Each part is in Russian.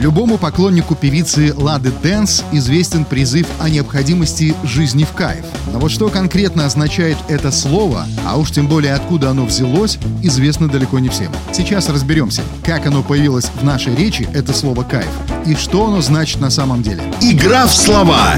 Любому поклоннику певицы Лады Дэнс известен призыв о необходимости жизни в кайф. Но вот что конкретно означает это слово, а уж тем более откуда оно взялось, известно далеко не всем. Сейчас разберемся, как оно появилось в нашей речи, это слово «кайф», и что оно значит на самом деле. Игра в слова.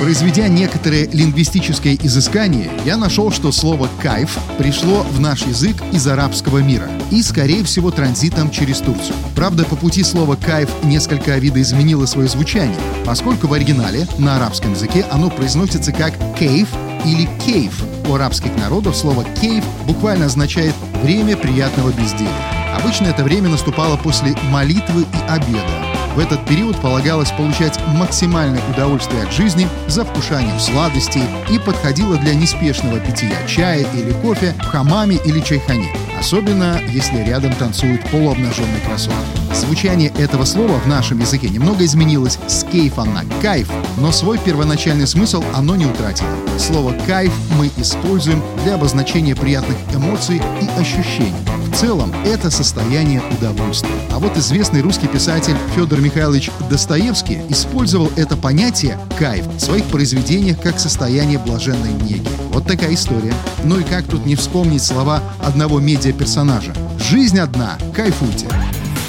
Произведя некоторые лингвистические изыскания, я нашел, что слово «кайф» пришло в наш язык из арабского мира и, скорее всего, транзитом через Турцию. Правда, по пути слово «кайф» несколько видоизменило свое звучание, поскольку в оригинале на арабском языке оно произносится как «кейф» или «кейф». У арабских народов слово «кейф» буквально означает «время приятного безделия». Обычно это время наступало после молитвы и обеда, в этот период полагалось получать максимальное удовольствие от жизни за вкушанием сладостей и подходило для неспешного питья чая или кофе в хамаме или чайхане, особенно если рядом танцует полуобнаженный красотка. Звучание этого слова в нашем языке немного изменилось с кейфа на кайф, но свой первоначальный смысл оно не утратило. Слово «кайф» мы используем для обозначения приятных эмоций и ощущений. В целом, это состояние удовольствия. А вот известный русский писатель Федор Михайлович Достоевский использовал это понятие «кайф» в своих произведениях как состояние блаженной неги. Вот такая история. Ну и как тут не вспомнить слова одного медиаперсонажа? «Жизнь одна, кайфуйте».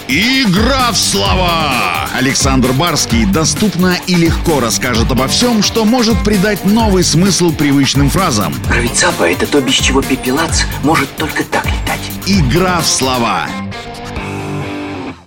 Игра в слова! Александр Барский доступно и легко расскажет обо всем, что может придать новый смысл привычным фразам. Правицапа — это то, без чего пепелац может только так. Игра в слова.